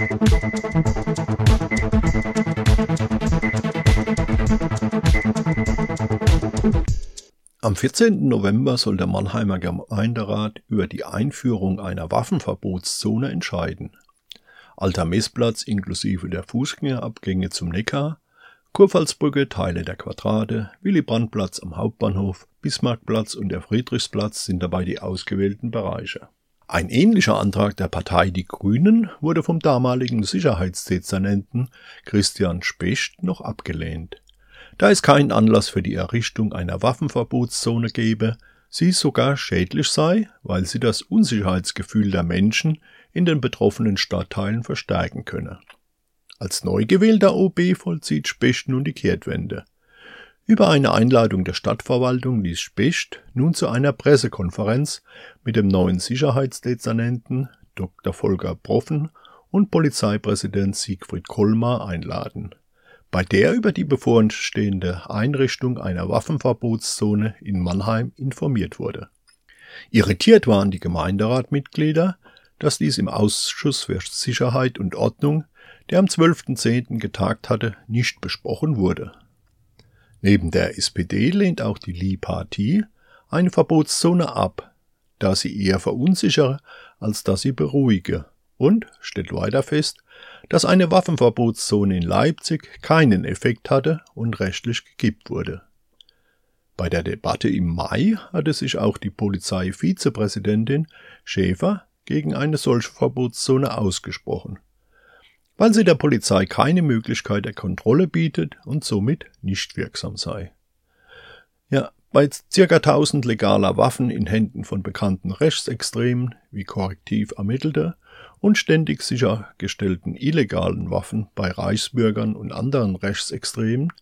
Am 14. November soll der Mannheimer Gemeinderat über die Einführung einer Waffenverbotszone entscheiden. Alter Messplatz inklusive der Fußgängerabgänge zum Neckar, Kurpfalzbrücke, Teile der Quadrate, Willy-Brandt-Platz am Hauptbahnhof, Bismarckplatz und der Friedrichsplatz sind dabei die ausgewählten Bereiche. Ein ähnlicher Antrag der Partei Die Grünen wurde vom damaligen Sicherheitsdezernenten Christian Specht noch abgelehnt da es keinen Anlass für die Errichtung einer Waffenverbotszone gebe, sie sogar schädlich sei, weil sie das Unsicherheitsgefühl der Menschen in den betroffenen Stadtteilen verstärken könne. Als neu gewählter OB vollzieht Specht nun die Kehrtwende. Über eine Einladung der Stadtverwaltung ließ Specht nun zu einer Pressekonferenz mit dem neuen Sicherheitsdezernenten Dr. Volker Proffen und Polizeipräsident Siegfried Kolmar einladen bei der über die bevorstehende Einrichtung einer Waffenverbotszone in Mannheim informiert wurde. Irritiert waren die Gemeinderatmitglieder, dass dies im Ausschuss für Sicherheit und Ordnung, der am 12.10. getagt hatte, nicht besprochen wurde. Neben der SPD lehnt auch die Lee-Partie eine Verbotszone ab, da sie eher verunsichere, als dass sie beruhige und stellt weiter fest, dass eine Waffenverbotszone in Leipzig keinen Effekt hatte und rechtlich gekippt wurde. Bei der Debatte im Mai hatte sich auch die Polizeivizepräsidentin Schäfer gegen eine solche Verbotszone ausgesprochen, weil sie der Polizei keine Möglichkeit der Kontrolle bietet und somit nicht wirksam sei. Ja, bei ca. 1000 legaler Waffen in Händen von bekannten Rechtsextremen, wie korrektiv ermittelte, und ständig sichergestellten illegalen Waffen bei Reichsbürgern und anderen Rechtsextremen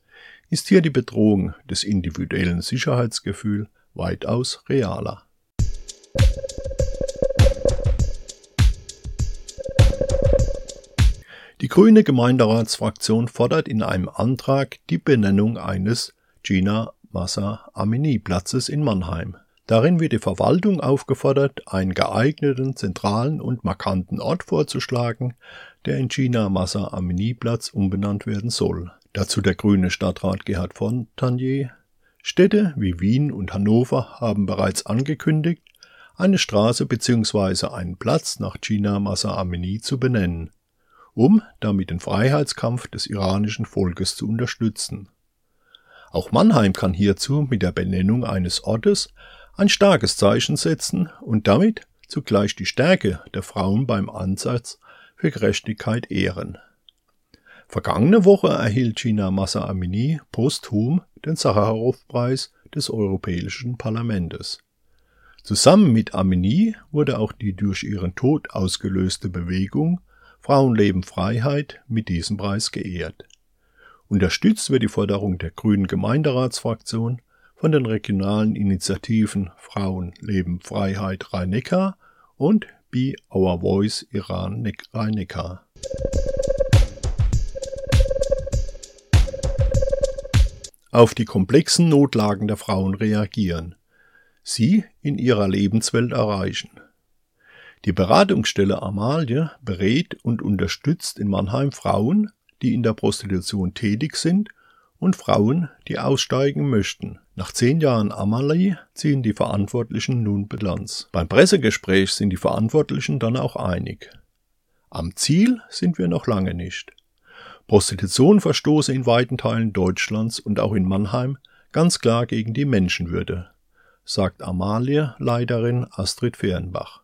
ist hier die Bedrohung des individuellen Sicherheitsgefühls weitaus realer. Grüne Gemeinderatsfraktion fordert in einem Antrag die Benennung eines Gina Massa Amini Platzes in Mannheim. Darin wird die Verwaltung aufgefordert, einen geeigneten, zentralen und markanten Ort vorzuschlagen, der in China Massa Amini Platz umbenannt werden soll. Dazu der grüne Stadtrat Gerhard Fontanier. Städte wie Wien und Hannover haben bereits angekündigt, eine Straße bzw. einen Platz nach China Massa Amini zu benennen, um damit den Freiheitskampf des iranischen Volkes zu unterstützen. Auch Mannheim kann hierzu mit der Benennung eines Ortes ein starkes Zeichen setzen und damit zugleich die Stärke der Frauen beim Ansatz für Gerechtigkeit ehren. Vergangene Woche erhielt Gina Massa Amini posthum den Sacharow-Preis des Europäischen Parlaments. Zusammen mit Amini wurde auch die durch ihren Tod ausgelöste Bewegung Frauenleben Freiheit mit diesem Preis geehrt. Unterstützt wird die Forderung der Grünen Gemeinderatsfraktion von den regionalen Initiativen Frauen Leben Freiheit Rhein-Neckar und Be Our Voice Iran Rhein-Neckar. Auf die komplexen Notlagen der Frauen reagieren, sie in ihrer Lebenswelt erreichen. Die Beratungsstelle Amalie berät und unterstützt in Mannheim Frauen, die in der Prostitution tätig sind und Frauen, die aussteigen möchten. Nach zehn Jahren Amalie ziehen die Verantwortlichen nun Bilanz. Beim Pressegespräch sind die Verantwortlichen dann auch einig. Am Ziel sind wir noch lange nicht. Prostitution verstoße in weiten Teilen Deutschlands und auch in Mannheim ganz klar gegen die Menschenwürde, sagt Amalie-Leiterin Astrid Fehrenbach.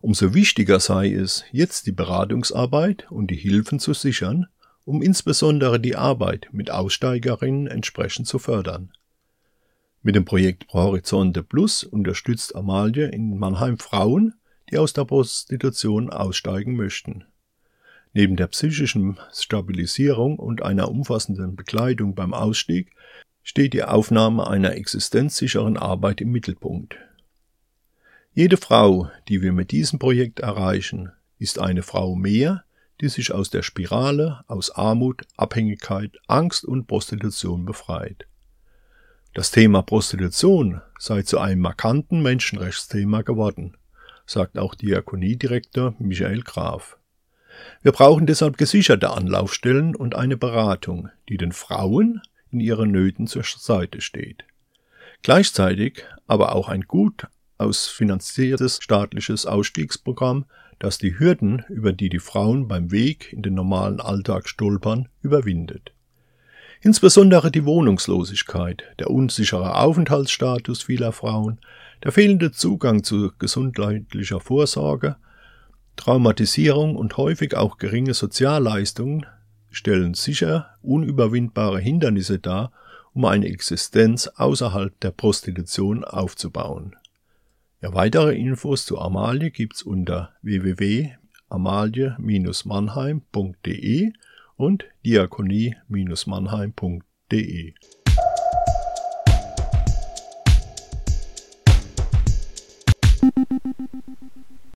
Umso wichtiger sei es, jetzt die Beratungsarbeit und die Hilfen zu sichern, um insbesondere die Arbeit mit Aussteigerinnen entsprechend zu fördern. Mit dem Projekt Horizonte Plus unterstützt Amalie in Mannheim Frauen, die aus der Prostitution aussteigen möchten. Neben der psychischen Stabilisierung und einer umfassenden Begleitung beim Ausstieg steht die Aufnahme einer existenzsicheren Arbeit im Mittelpunkt. Jede Frau, die wir mit diesem Projekt erreichen, ist eine Frau mehr, die sich aus der Spirale aus Armut, Abhängigkeit, Angst und Prostitution befreit. Das Thema Prostitution sei zu einem markanten Menschenrechtsthema geworden, sagt auch Diakoniedirektor Michael Graf. Wir brauchen deshalb gesicherte Anlaufstellen und eine Beratung, die den Frauen in ihren Nöten zur Seite steht. Gleichzeitig aber auch ein gut ausfinanziertes staatliches Ausstiegsprogramm, das die Hürden, über die die Frauen beim Weg in den normalen Alltag stolpern, überwindet. Insbesondere die Wohnungslosigkeit, der unsichere Aufenthaltsstatus vieler Frauen, der fehlende Zugang zu gesundheitlicher Vorsorge, Traumatisierung und häufig auch geringe Sozialleistungen stellen sicher unüberwindbare Hindernisse dar, um eine Existenz außerhalb der Prostitution aufzubauen. Ja, weitere Infos zu Amalie gibt's unter www.amalie-mannheim.de und diakonie-mannheim.de.